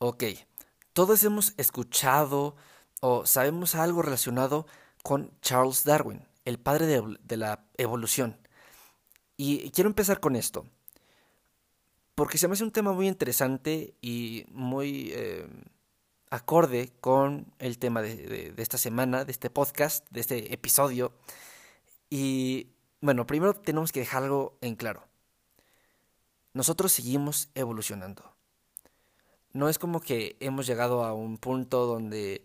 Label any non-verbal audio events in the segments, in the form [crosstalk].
Ok, todos hemos escuchado o sabemos algo relacionado con Charles Darwin, el padre de, la evolución. Y quiero empezar con esto, porque se me hace un tema muy interesante y muy eh, acorde con el tema de, de, esta semana, de este podcast, de este episodio. Y bueno, primero tenemos que dejar algo en claro. Nosotros seguimos evolucionando. No es como que hemos llegado a un punto donde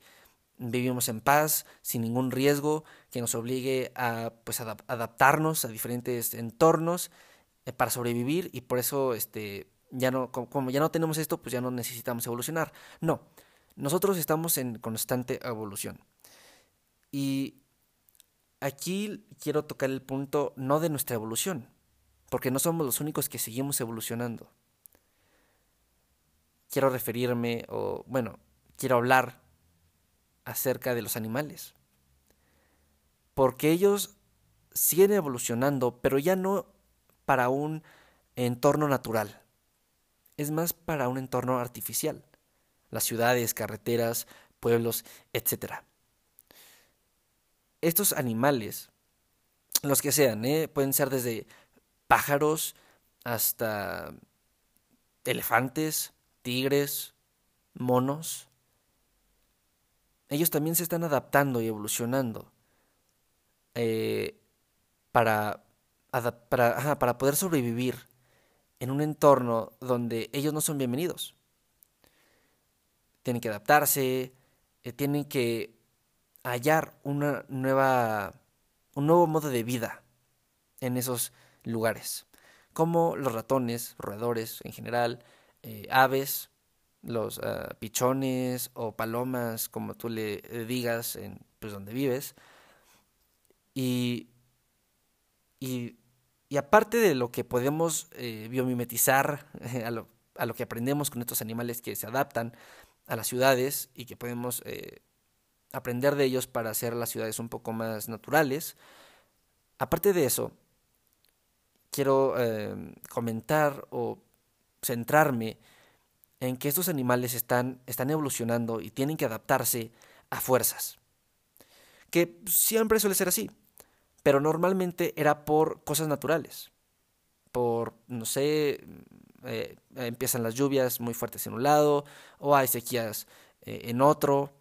vivimos en paz, sin ningún riesgo que nos obligue a pues, adaptarnos a diferentes entornos eh, para sobrevivir y por eso este, ya no, como ya no tenemos esto, pues ya no necesitamos evolucionar. No, nosotros estamos en constante evolución. Y aquí quiero tocar el punto no de nuestra evolución, porque no somos los únicos que seguimos evolucionando. Quiero referirme, o bueno, quiero hablar acerca de los animales. Porque ellos siguen evolucionando, pero ya no para un entorno natural. Es más para un entorno artificial. Las ciudades, carreteras, pueblos, etc. Estos animales, los que sean, ¿eh? pueden ser desde pájaros hasta elefantes, tigres, monos, ellos también se están adaptando y evolucionando eh, para, para, para poder sobrevivir en un entorno donde ellos no son bienvenidos. Tienen que adaptarse, eh, tienen que hallar una nueva, un nuevo modo de vida en esos lugares, como los ratones, roedores en general, eh, aves, los ah, pichones o palomas, como tú le digas, en pues donde vives. Y, y, aparte de lo que podemos eh, biomimetizar, [laughs] a, lo, a, lo, que aprendemos con estos animales que se adaptan a las ciudades y que podemos eh, aprender de ellos para hacer las ciudades un poco más naturales, aparte de eso, quiero comentar o centrarme en que estos animales están, están evolucionando y tienen que adaptarse a fuerzas. Que siempre suele ser así, pero normalmente era por cosas naturales. Por, no sé, eh, empiezan las lluvias muy fuertes en un lado, o hay sequías eh, en otro,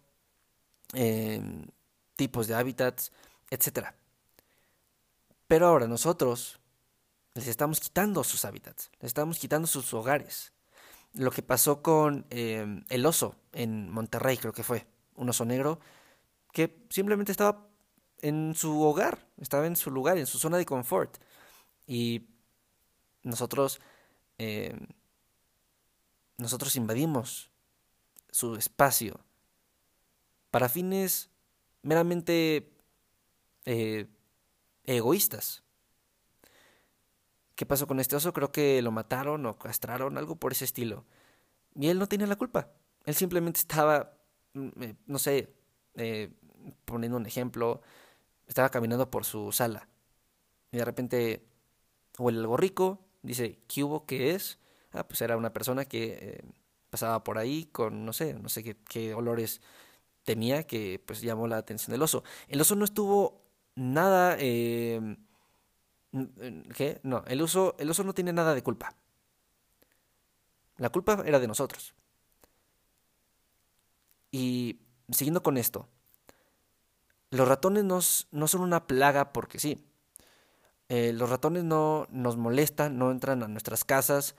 tipos de hábitats, etc. Pero ahora nosotros les estamos quitando sus hábitats, les estamos quitando sus hogares lo que pasó con em, el oso en Monterrey, creo que fue, un oso negro, que simplemente estaba en su hogar, estaba en su lugar, en su zona de confort. Y nosotros, em, nosotros invadimos su espacio para fines meramente eh, egoístas. ¿Qué pasó con este oso? Creo que lo mataron o castraron, algo por ese estilo. Y él no tenía la culpa. Él simplemente estaba, mm, eh, no sé, eh, poniendo un ejemplo, estaba caminando por su sala. Y de repente huele algo rico, dice, ¿qué hubo? ¿Qué es? Ah, pues era una persona que eh, pasaba por ahí con, no sé, no sé qué, qué olores tenía que pues llamó la atención del oso. El oso no estuvo nada... Eh, ¿Qué? No, el uso, el oso no tiene nada de culpa. La culpa era de nosotros. Y siguiendo con esto, los ratones no son una plaga porque sí. Eh, los ratones no nos molestan, no entran a nuestras casas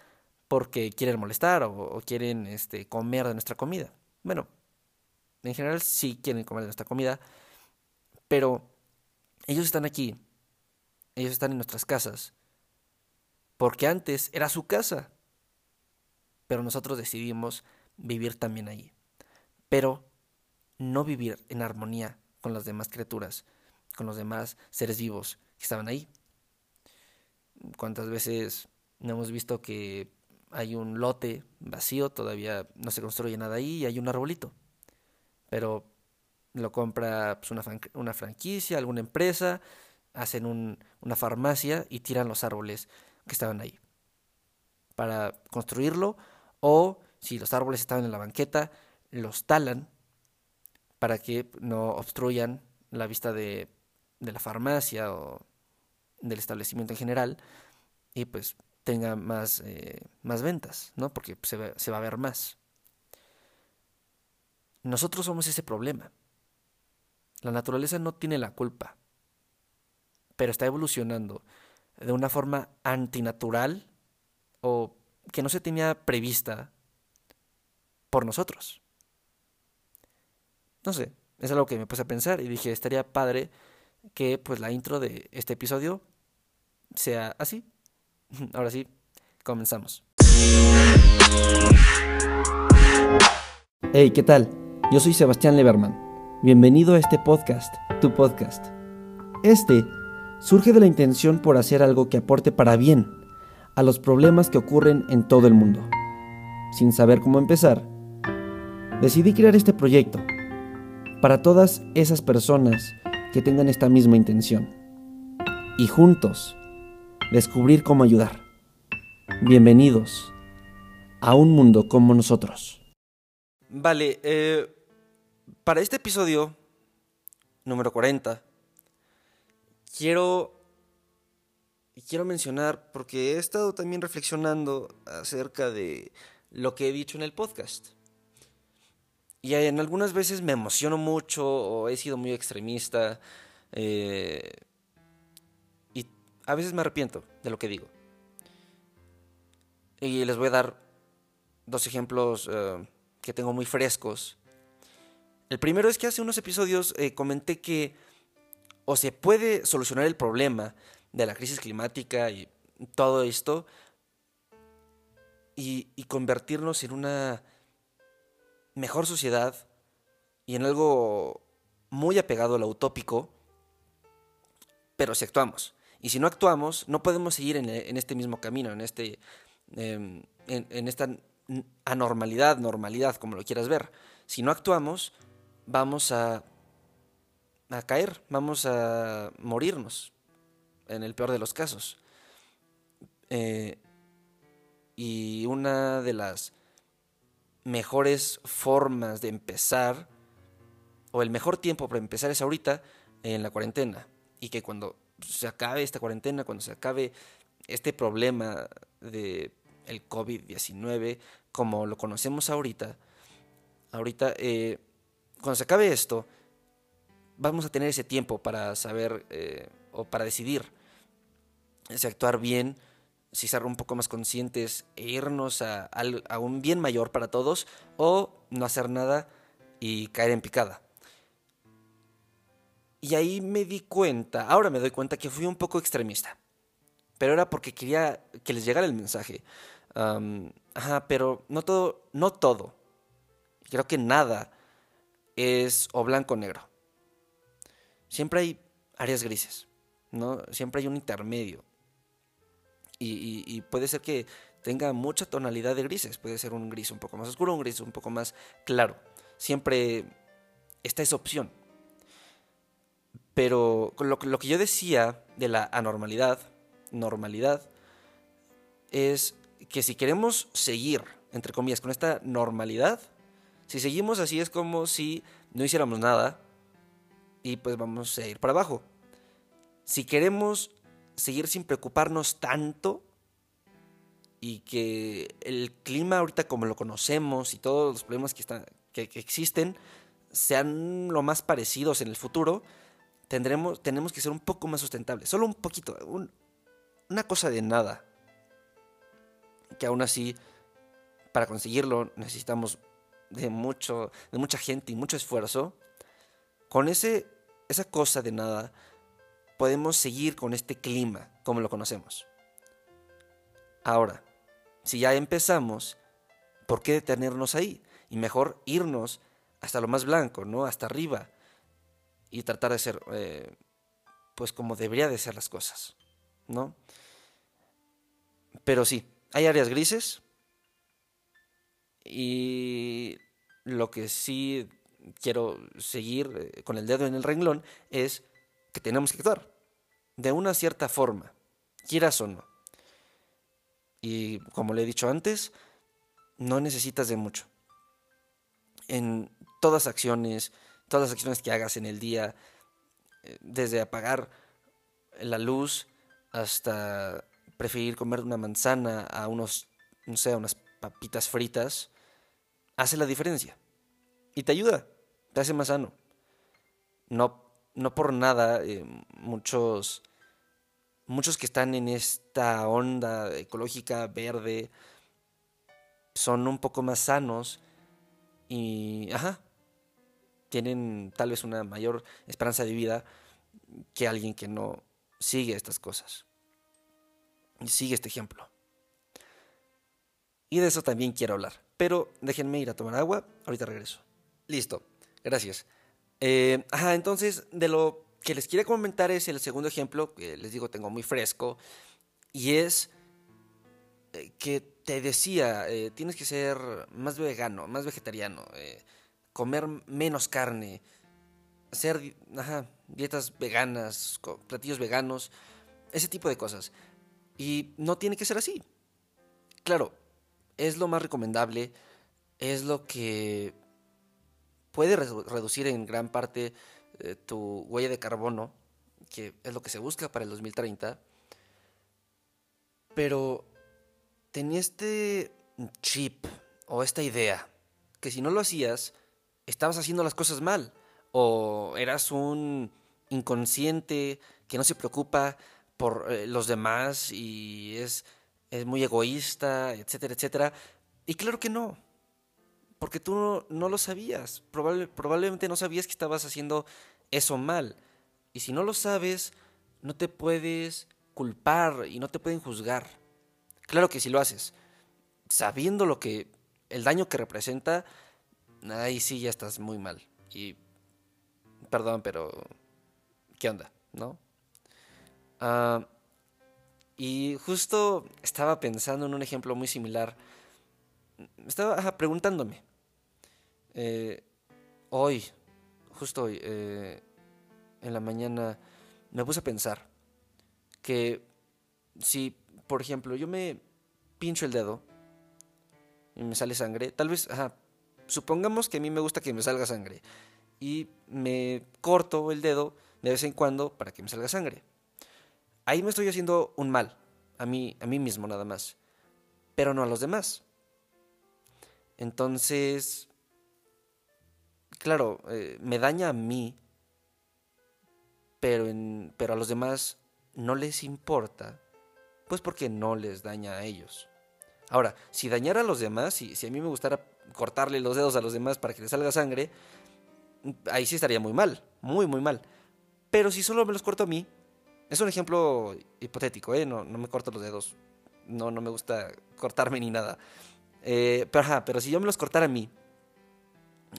porque quieren molestar o, o, quieren este, comer de nuestra comida. Bueno, en general sí quieren comer de nuestra comida, pero ellos están aquí ellos están en nuestras casas. Porque antes era su casa. Pero nosotros decidimos vivir también allí. Pero no vivir en armonía con las demás criaturas, con los demás seres vivos que estaban ahí. ¿Cuántas veces no hemos visto que hay un lote vacío, todavía no se construye nada ahí y hay un arbolito? Pero lo compra pues, una, una franquicia, alguna empresa, hacen una farmacia y tiran los árboles que estaban ahí para construirlo o Si los árboles estaban en la banqueta, los talan para que no obstruyan la vista de, la farmacia o del establecimiento en general y pues tenga más, eh, más ventas, ¿no? Porque se va a ver más. Nosotros somos ese problema. La naturaleza no tiene la culpa, pero está evolucionando de una forma antinatural o que no se tenía prevista por nosotros. No sé, es algo que me puse a pensar y dije, estaría padre que pues la intro de este episodio sea así. [laughs] Ahora sí, comenzamos. Hey, ¿qué tal? Yo soy Sebastián Leberman. Bienvenido a este podcast, tu podcast. Este surge de la intención por hacer algo que aporte para bien a los problemas que ocurren en todo el mundo. Sin saber cómo empezar, decidí crear este proyecto para todas esas personas que tengan esta misma intención y juntos descubrir cómo ayudar. Bienvenidos a un mundo como nosotros. Vale, eh, para este episodio número 40, quiero, quiero mencionar, porque he estado también reflexionando acerca de lo que he dicho en el podcast. Y en algunas veces me emociono mucho o he sido muy extremista. Eh, y a veces me arrepiento de lo que digo. Y les voy a dar dos ejemplos eh, que tengo muy frescos. El primero es que hace unos episodios eh, comenté que o se puede solucionar el problema de la crisis climática y todo esto y, convertirnos en una mejor sociedad y en algo muy apegado a lo utópico, pero si actuamos. Y si no actuamos, no podemos seguir en, este mismo camino, en, este, em, en, esta anormalidad, normalidad, como lo quieras ver. Si no actuamos, vamos a, a caer, vamos a morirnos, en el peor de los casos. Eh, y una de las mejores formas de empezar, o el mejor tiempo para empezar es ahorita, en la cuarentena. Y que cuando se acabe esta cuarentena, cuando se acabe este problema de el COVID-19, como lo conocemos ahorita, ahorita, eh, cuando se acabe esto, vamos a tener ese tiempo para saber eh, o para decidir si actuar bien, si ser un poco más conscientes e irnos a, a, un bien mayor para todos o no hacer nada y caer en picada. Y ahí me di cuenta, ahora me doy cuenta que fui un poco extremista. Pero era porque quería que les llegara el mensaje. ajá, pero no todo, no todo. Creo que nada es o blanco o negro. Siempre hay áreas grises, ¿no? Siempre hay un intermedio. Y, puede ser que tenga mucha tonalidad de grises. Puede ser un gris un poco más oscuro, un gris un poco más claro. Siempre está esa opción. Pero lo, lo que yo decía de la anormalidad, normalidad, es que si queremos seguir, entre comillas, con esta normalidad, si seguimos así es como si no hiciéramos nada y pues vamos a ir para abajo. Si queremos seguir sin preocuparnos tanto y que el clima ahorita como lo conocemos y todos los problemas que, están, que, existen sean lo más parecidos en el futuro, tendremos, tenemos que ser un poco más sustentables. Solo un poquito, una cosa de nada. Que aún así, para conseguirlo necesitamos de, mucho, de mucha gente y mucho esfuerzo. Con ese, esa cosa de nada, podemos seguir con este clima como lo conocemos. Ahora, si ya empezamos, ¿por qué detenernos ahí? Y mejor irnos hasta lo más blanco, ¿no? Hasta arriba, y tratar de ser, eh, pues como debería de ser las cosas, ¿no? Pero sí, hay áreas grises y lo que sí quiero seguir eh, con el dedo en el renglón es que tenemos que actuar de una cierta forma, quieras o no. Y como le he dicho antes, no necesitas de mucho. En todas acciones, todas las acciones que hagas en el día, eh, desde apagar la luz hasta preferir comer una manzana a unos, no sé, unas papitas fritas, hace la diferencia. Y te ayuda, te hace más sano. No, no por nada, eh, muchos, muchos que están en esta onda ecológica verde son un poco más sanos y, ajá, tienen tal vez una mayor esperanza de vida que alguien que no sigue estas cosas. Sigue este ejemplo. Y de eso también quiero hablar. Pero déjenme ir a tomar agua, ahorita regreso. Listo, gracias. Eh, ajá, entonces de lo que les quiero comentar es el segundo ejemplo, que les digo tengo muy fresco, y es eh, que te decía, eh, tienes que ser más vegano, más vegetariano, comer menos carne, hacer dietas veganas, platillos veganos, ese tipo de cosas. Y no tiene que ser así. Claro, es lo más recomendable, es lo que puede reducir en gran parte eh, tu huella de carbono, que es lo que se busca para el 2030. Pero tenía este chip o esta idea que si no lo hacías, estabas haciendo las cosas mal o eras un inconsciente que no se preocupa por eh, los demás y es, es, muy egoísta, etcétera, etcétera. Y claro que no, porque tú no, lo sabías, probablemente no sabías que estabas haciendo eso mal. Y si no lo sabes, no te puedes culpar y no te pueden juzgar. Claro que si lo haces, sabiendo lo que, el daño que representa, ahí sí ya estás muy mal. Y, perdón, pero, ¿qué onda? ¿No? Ah, y justo estaba pensando en un ejemplo muy similar. Estaba preguntándome. Eh, hoy, justo hoy, eh, en la mañana, me puse a pensar que si, por ejemplo, yo me pincho el dedo y me sale sangre, tal vez, supongamos que a mí me gusta que me salga sangre y me corto el dedo de vez en cuando para que me salga sangre ahí me estoy haciendo un mal, a mí, a mí mismo nada más, pero no a los demás. Entonces, claro, eh, me daña a mí, pero, en, pero a los demás no les importa, pues porque no les daña a ellos. Ahora, si dañara a los demás, si, si a mí me gustara cortarle los dedos a los demás para que les salga sangre, ahí sí estaría muy mal, muy, muy mal. Pero si solo me los corto a mí, es un ejemplo hipotético, ¿eh? No, no me corto los dedos. No, no me gusta cortarme ni nada. Eh, pero, ajá, pero si yo me los cortara a mí,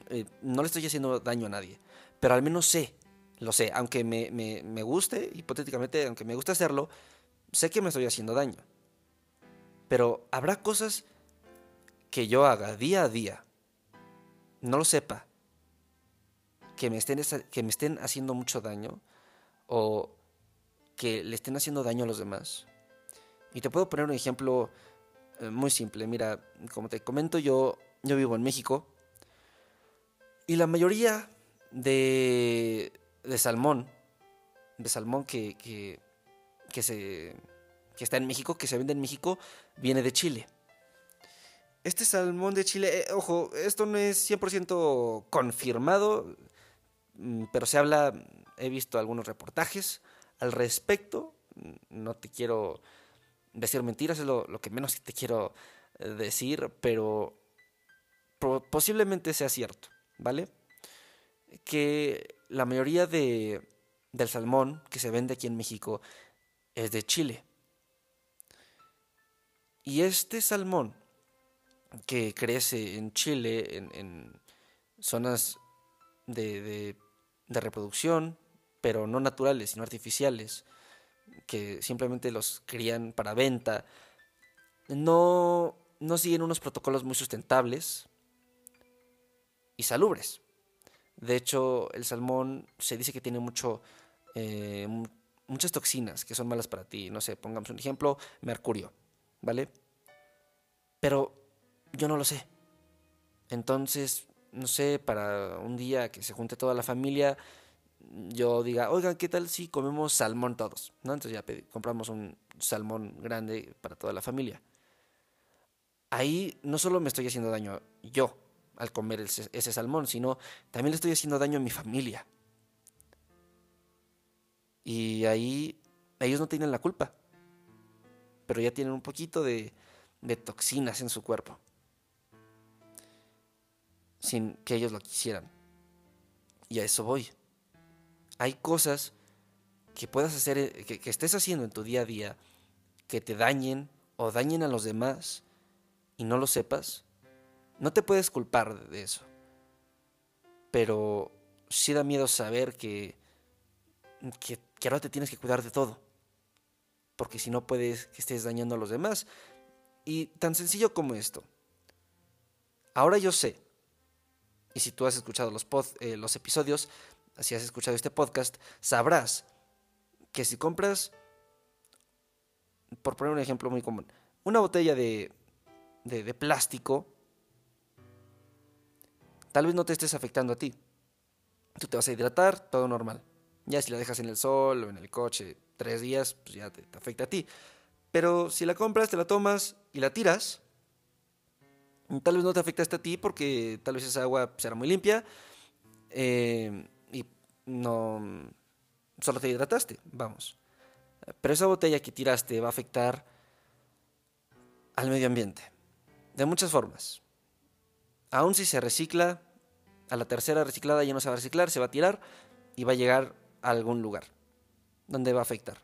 eh, no le estoy haciendo daño a nadie. Pero al menos sé, lo sé. Aunque me, me, guste, hipotéticamente, aunque me guste hacerlo, sé que me estoy haciendo daño. Pero habrá cosas que yo haga día a día, no lo sepa, que me estén, que me estén haciendo mucho daño o que le estén haciendo daño a los demás. Y te puedo poner un ejemplo eh, muy simple. Mira, como te comento, yo, yo vivo en México. Y la mayoría de, salmón, de salmón que, se, que está en México, que se vende en México, viene de Chile. Este salmón de Chile, eh, ojo, esto no es 100% confirmado, mm, pero se habla, he visto algunos reportajes al respecto. No te quiero decir mentiras, es lo, que menos te quiero eh, decir, pero posiblemente sea cierto, ¿vale? Que la mayoría de, del salmón que se vende aquí en México es de Chile. Y este salmón que crece en Chile, en, zonas de, de reproducción, pero no naturales, sino artificiales, que simplemente los crían para venta, no, no siguen unos protocolos muy sustentables y salubres. De hecho, el salmón se dice que tiene mucho, eh, muchas toxinas que son malas para ti. No sé, pongamos un ejemplo, mercurio, ¿vale? Pero yo no lo sé. Entonces, no sé, para un día que se junte toda la familia, yo diga, oigan, ¿qué tal si comemos salmón todos? ¿No? Entonces ya compramos un salmón grande para toda la familia. Ahí no solo me estoy haciendo daño yo al comer ese, salmón, sino también le estoy haciendo daño a mi familia. Y ahí ellos no tienen la culpa, pero ya tienen un poquito de, de toxinas en su cuerpo, sin que ellos lo quisieran. Y a eso voy. Hay cosas que puedas hacer, eh, que, que estés haciendo en tu día a día, que te dañen o dañen a los demás y no lo sepas, no te puedes culpar de eso. Pero sí da miedo saber que, que ahora te tienes que cuidar de todo. Porque si no puedes que estés dañando a los demás. Y tan sencillo como esto. Ahora yo sé, y si tú has escuchado los, eh, los episodios, si has escuchado este podcast, sabrás que si compras, por poner un ejemplo muy común, una botella de, de plástico, tal vez no te estés afectando a ti. Tú te vas a hidratar, todo normal. Ya si la dejas en el sol o en el coche tres días, pues ya te, afecta a ti. Pero si la compras, te la tomas y la tiras, tal vez no te afecta a ti porque tal vez esa agua será muy limpia eh, y no solo te hidrataste, vamos. Pero esa botella que tiraste va a afectar al medio ambiente de muchas formas. Aún si se recicla, a la tercera reciclada ya no se va a reciclar, se va a tirar y va a llegar algún lugar donde va a afectar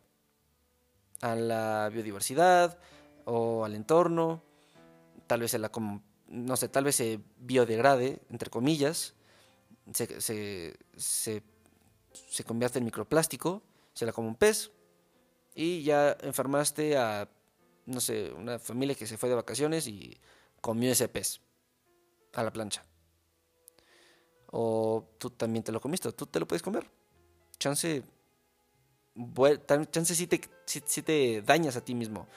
a la biodiversidad o al entorno, tal vez se la no sé, tal vez se biodegrade, entre comillas, se, se, se, convierte en microplástico, se la come un pez y ya enfermaste a, no sé, una familia que se fue de vacaciones y comió ese pez a la plancha. O tú también te lo comiste, tú te lo puedes comer chance, chance sí te, te dañas a ti mismo.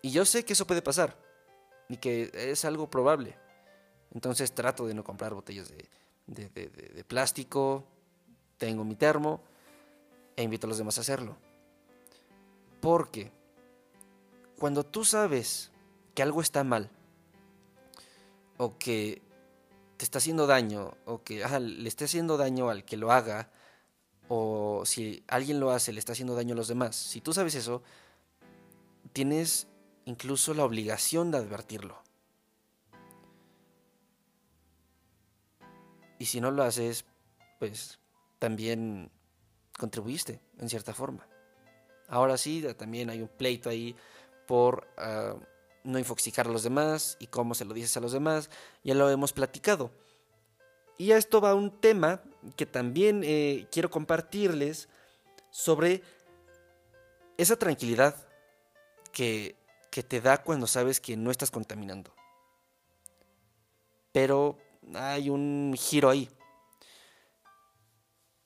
Y yo sé que eso puede pasar y que es algo probable. Entonces trato de no comprar botellas de, de, plástico, tengo mi termo e invito a los demás a hacerlo. Porque cuando tú sabes que algo está mal o que te está haciendo daño o que le está haciendo daño al que lo haga o si alguien lo hace, le está haciendo daño a los demás. Si tú sabes eso, tienes incluso la obligación de advertirlo. Y si no lo haces, pues también contribuiste en cierta forma. Ahora sí, también hay un pleito ahí por ah, no infoxicar a los demás y cómo se lo dices a los demás. Ya lo hemos platicado. Y a esto va un tema que también eh, quiero compartirles sobre esa tranquilidad que, que te da cuando sabes que no estás contaminando. Pero hay un giro ahí.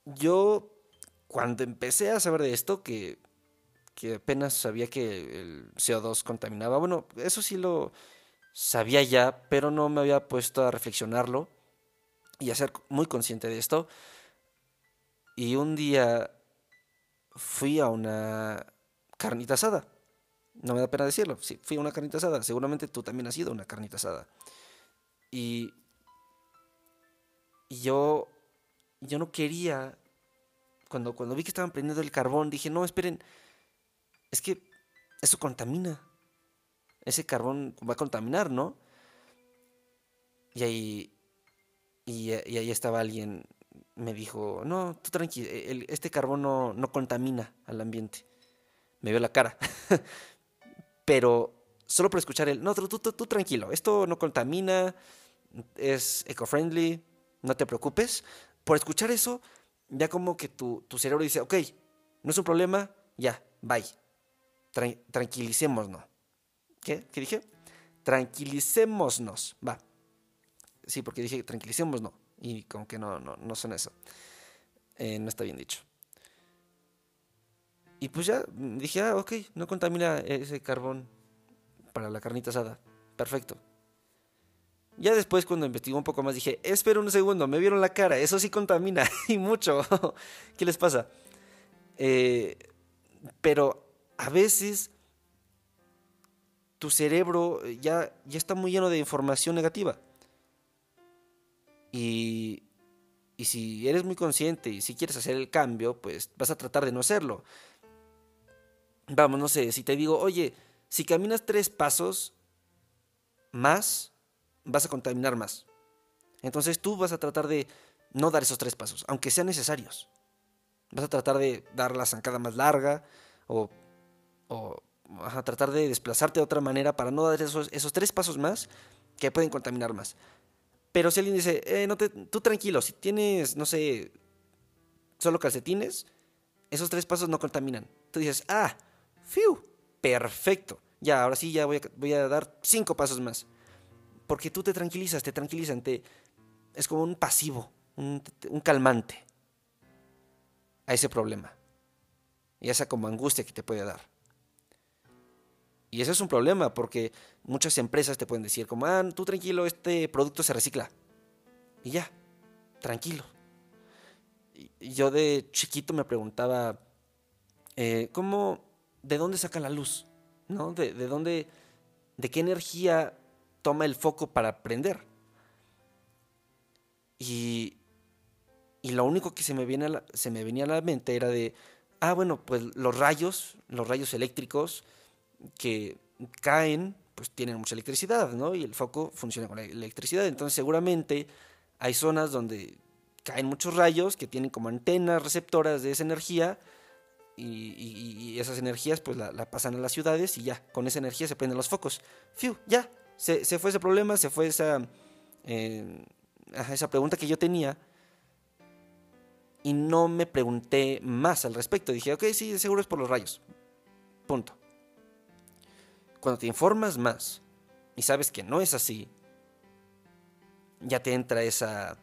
Yo, cuando empecé a saber de esto, que, que apenas sabía que el CO2 contaminaba, bueno, eso sí lo sabía ya, pero no me había puesto a reflexionarlo y a ser muy consciente de esto. Y un día fui a una carnita asada. No me da pena decirlo. Sí, fui a una carnita asada. Seguramente tú también has ido a una carnita asada. Y, yo, yo no quería, cuando, cuando vi que estaban prendiendo el carbón, dije, no, esperen, es que eso contamina. Ese carbón va a contaminar, ¿no? Y ahí, y, ahí estaba alguien, me dijo, no, tú tranquilo, este carbón no, contamina al ambiente. Me vio la cara. [laughs] Pero solo por escuchar el, no, tú, tú, tú tranquilo, esto no contamina, es eco-friendly, no te preocupes. Por escuchar eso, ya como que tu, tu cerebro dice, ok, no es un problema, ya, bye. Tranquilicémonos. ¿Qué? ¿Qué dije? Tranquilicémonos. Va. Sí, porque dije tranquilicemos, no. Y como que no, no, no son eso. Eh, no está bien dicho. Y pues ya dije, ah, ok, no contamina ese carbón para la carnita asada. Perfecto. Ya después cuando investigué un poco más dije, espera un segundo, me vieron la cara, eso sí contamina [laughs] y mucho. [laughs] ¿Qué les pasa? Eh, pero a veces tu cerebro ya, ya está muy lleno de información negativa. Y, y si eres muy consciente y si quieres hacer el cambio, pues vas a tratar de no hacerlo. Vamos, no sé, si te digo, oye, si caminas tres pasos más, vas a contaminar más. Entonces tú vas a tratar de no dar esos tres pasos, aunque sean necesarios. Vas a tratar de dar la zancada más larga o, o a tratar de desplazarte de otra manera para no dar esos, esos tres pasos más que pueden contaminar más. Pero si alguien dice, eh, no te, tú tranquilo, si tienes, no sé, solo calcetines, esos tres pasos no contaminan. Tú dices, ah, fiu, perfecto. Ya, ahora sí, ya voy a, voy a dar cinco pasos más. Porque tú te tranquilizas, te tranquilizan, es como un pasivo, un, un calmante a ese problema. Y esa como angustia que te puede dar. Y eso es un problema porque muchas empresas te pueden decir como, ah, tú tranquilo, este producto se recicla. Y ya, tranquilo. Yo de chiquito me preguntaba, eh, ¿cómo, de dónde saca la luz? ¿No? ¿De, de dónde, de qué energía toma el foco para prender? Y, y lo único que se me, viene se me venía a la mente era de, ah, bueno, pues los rayos, los rayos eléctricos, que caen, pues tienen mucha electricidad, ¿no? Y el foco funciona con la electricidad. Entonces seguramente hay zonas donde caen muchos rayos que tienen como antenas receptoras de esa energía y, esas energías pues la, pasan a las ciudades y ya, con esa energía se prenden los focos. ¡Fiu! Ya, se, fue ese problema, se fue esa, eh, esa pregunta que yo tenía y no me pregunté más al respecto. Dije, ok, sí, seguro es por los rayos. Punto. Cuando te informas más y sabes que no es así, ya te entra esa,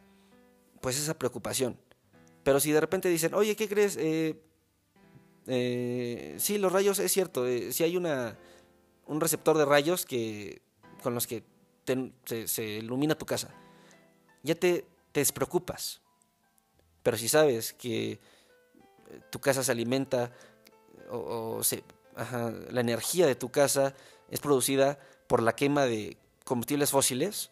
pues esa preocupación. Pero si de repente dicen, oye, ¿qué crees? Eh, eh, sí, los rayos, es cierto, eh, si hay una, un receptor de rayos que, con los que se, ilumina tu casa, ya te, te despreocupas. Pero si sabes que tu casa se alimenta o, se, la energía de tu casa es producida por la quema de combustibles fósiles,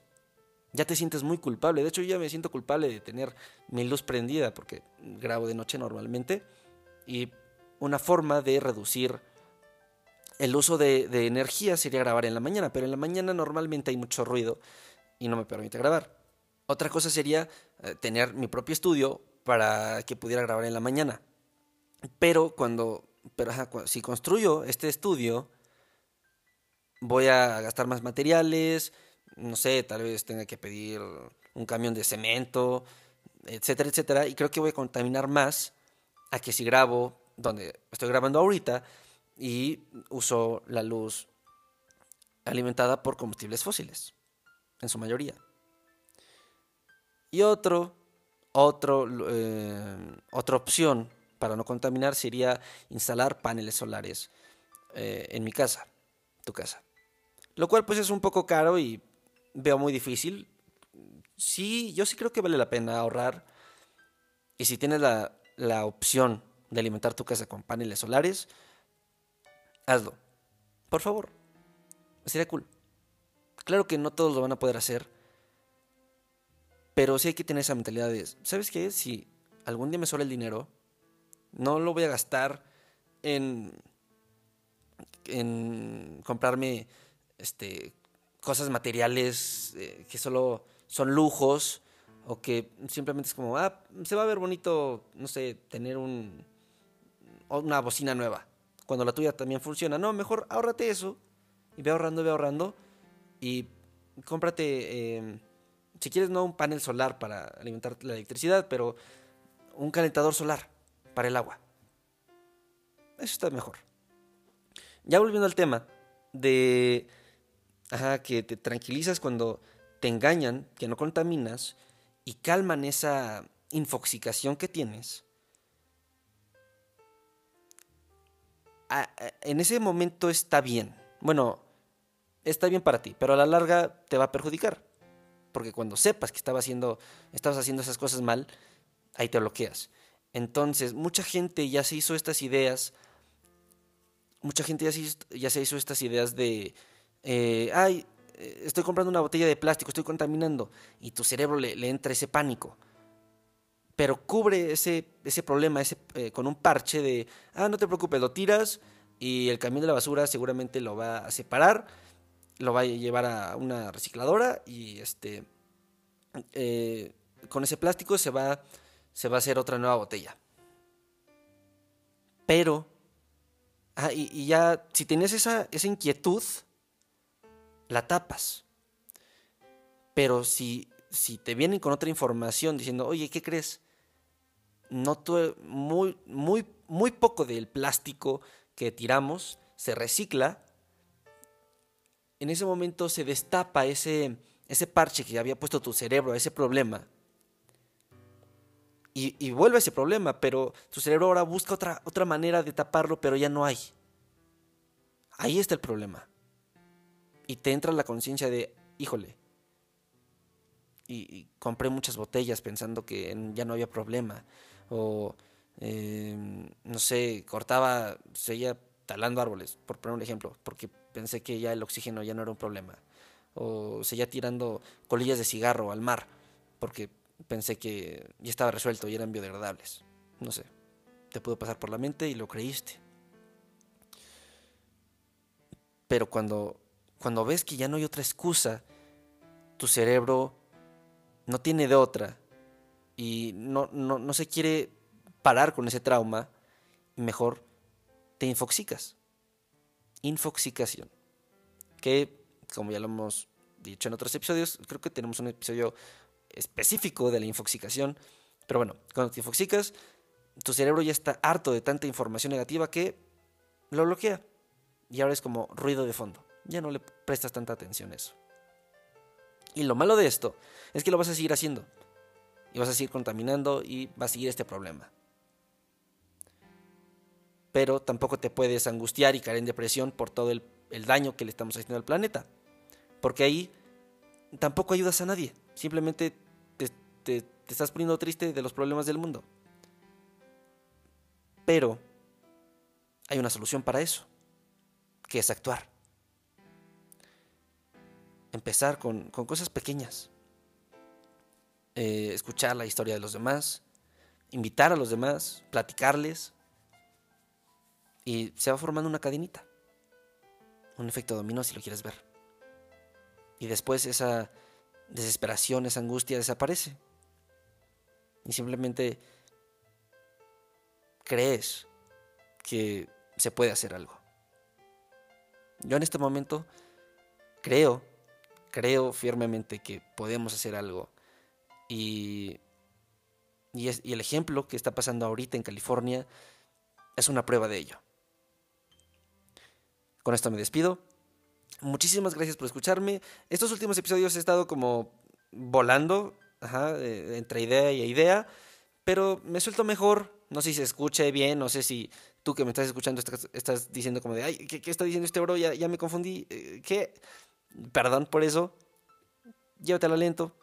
ya te sientes muy culpable. De hecho, yo ya me siento culpable de tener mi luz prendida porque grabo de noche normalmente. Y una forma de reducir el uso de, energía sería grabar en la mañana, pero en la mañana normalmente hay mucho ruido y no me permite grabar. Otra cosa sería eh, tener mi propio estudio para que pudiera grabar en la mañana. Pero cuando pero si construyo este estudio, voy a gastar más materiales, no sé, tal vez tenga que pedir un camión de cemento, etcétera, etcétera, y creo que voy a contaminar más a que si grabo donde estoy grabando ahorita y uso la luz alimentada por combustibles fósiles, en su mayoría. Y otro, otro, eh, otra opción para no contaminar sería instalar paneles solares eh, en mi casa, tu casa. Lo cual pues es un poco caro y veo muy difícil. Sí, yo sí creo que vale la pena ahorrar. Y si tienes la, la opción de alimentar tu casa con paneles solares, hazlo. Por favor. Sería cool. Claro que no todos lo van a poder hacer. Pero sí hay que tener esa mentalidad de, ¿sabes qué? Si algún día me sobra el dinero, no lo voy a gastar en, en comprarme este, cosas materiales eh, que solo son lujos o que simplemente es como, ah, se va a ver bonito, no sé, tener un, una bocina nueva, cuando la tuya también funciona. No, mejor ahórrate eso y ve ahorrando, ve ahorrando y cómprate, em, si quieres, no un panel solar para alimentar la electricidad, pero un calentador solar para el agua. Eso está mejor. Ya volviendo al tema de que te tranquilizas cuando te engañan, que no contaminas y calman esa infoxicación que tienes. en ese momento está bien. Bueno, está bien para ti, pero a la larga te va a perjudicar. porque cuando sepas que haciendo, estabas haciendo esas cosas mal, ahí te bloqueas. Entonces, mucha gente ya se hizo estas ideas, mucha gente ya se hizo, estas ideas de, eh, ay, eh, estoy comprando una botella de plástico, estoy contaminando, y tu cerebro le, entra ese pánico. Pero cubre ese, problema eh, con un parche de, ah, no te preocupes, lo tiras y el camión de la basura seguramente lo va a separar, lo va a llevar a una recicladora y este, con ese plástico se va, se va a hacer otra nueva botella. Pero, ah, y, ya, si tienes esa, esa inquietud, la tapas. Pero si, si te vienen con otra información diciendo, oye, ¿qué crees? No muy, muy, muy poco del plástico que tiramos se recicla. En ese momento se destapa ese, ese parche que había puesto tu cerebro a ese problema. Y, vuelve ese problema, pero tu cerebro ahora busca otra, otra manera de taparlo, pero ya no hay. Ahí está el problema. Y te entra la conciencia de, híjole, y, compré muchas botellas pensando que ya no había problema, o em, no sé, cortaba, seguía talando árboles, por poner un ejemplo, porque pensé que ya el oxígeno ya no era un problema, o seguía tirando colillas de cigarro al mar, porque pensé que ya estaba resuelto y eran biodegradables, no sé, te pudo pasar por la mente y lo creíste. Pero cuando cuando ves que ya no hay otra excusa, tu cerebro no tiene de otra y no, no, se quiere parar con ese trauma, mejor te infoxicas. Infoxicación. Que, como ya lo hemos dicho en otros episodios, creo que tenemos un episodio específico de la infoxicación. Pero bueno, cuando te infoxicas, tu cerebro ya está harto de tanta información negativa que lo bloquea. Y ahora es como ruido de fondo ya no le prestas tanta atención a eso. Y lo malo de esto es que lo vas a seguir haciendo. Y vas a seguir contaminando y va a seguir este problema. Pero tampoco te puedes angustiar y caer en depresión por todo el, daño que le estamos haciendo al planeta. Porque ahí tampoco ayudas a nadie. Simplemente te, estás poniendo triste de los problemas del mundo. Pero hay una solución para eso, que es actuar empezar con, cosas pequeñas. Eh, escuchar la historia de los demás, invitar a los demás, platicarles. Y se va formando una cadenita. Un efecto dominó si lo quieres ver. Y después esa desesperación, esa angustia desaparece. Y simplemente crees que se puede hacer algo. Yo en este momento creo creo firmemente que podemos hacer algo. Y, y, el ejemplo que está pasando ahorita en California es una prueba de ello. Con esto me despido. Muchísimas gracias por escucharme. Estos últimos episodios he estado como volando eh, entre idea y idea, pero me suelto mejor. No sé si se escuche bien, no sé si tú que me estás escuchando estás, diciendo como de, ay, ¿qué, está diciendo este bro? Ya, ya me confundí. Eh, ¿Qué? Perdón por eso. Llévatelo lento.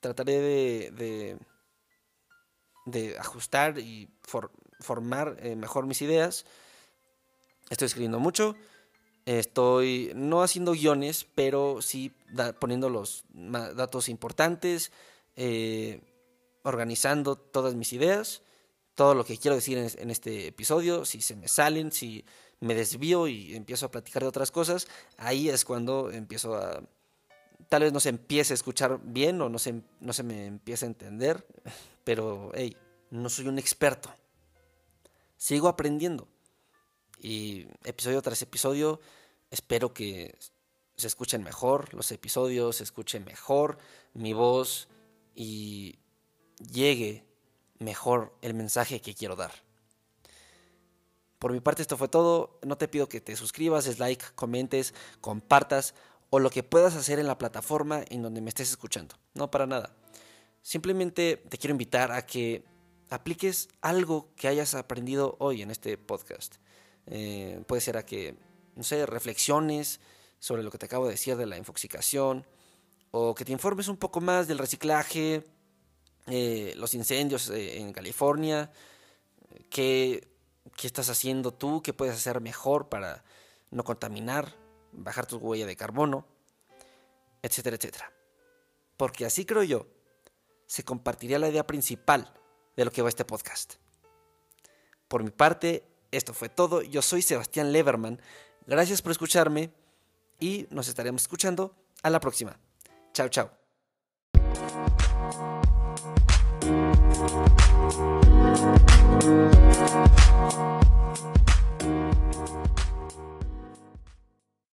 Trataré de, de, ajustar y formar eh, mejor mis ideas. Estoy escribiendo mucho. Estoy no haciendo guiones, pero sí poniendo los datos importantes, eh, organizando todas mis ideas, todo lo que quiero decir en, este episodio, si se me salen, si me desvío y empiezo a platicar de otras cosas, ahí es cuando empiezo a... Tal vez no se empiece a escuchar bien o no se, no se me empiece a entender, [laughs] pero hey, no soy un experto. Sigo aprendiendo. Y episodio tras episodio espero que se escuchen mejor los episodios, se escuche mejor mi voz y llegue mejor el mensaje que quiero dar. Por mi parte esto fue todo. No te pido que te suscribas, des like, comentes, compartas o lo que puedas hacer en la plataforma en donde me estés escuchando. No para nada. Simplemente te quiero invitar a que apliques algo que hayas aprendido hoy en este podcast. Eh, puede ser a que, no sé, reflexiones sobre lo que te acabo de decir de la infoxicación o que te informes un poco más del reciclaje, eh, los incendios eh, en California, qué, estás haciendo tú, qué puedes hacer mejor para no contaminar, bajar tu huella de carbono, etcétera, etcétera. Porque así creo yo, se compartiría la idea principal de lo que va este podcast. Por mi parte, esto fue todo. Yo soy Sebastián Leverman. Gracias por escucharme y nos estaremos escuchando a la próxima. Ciao, ciao.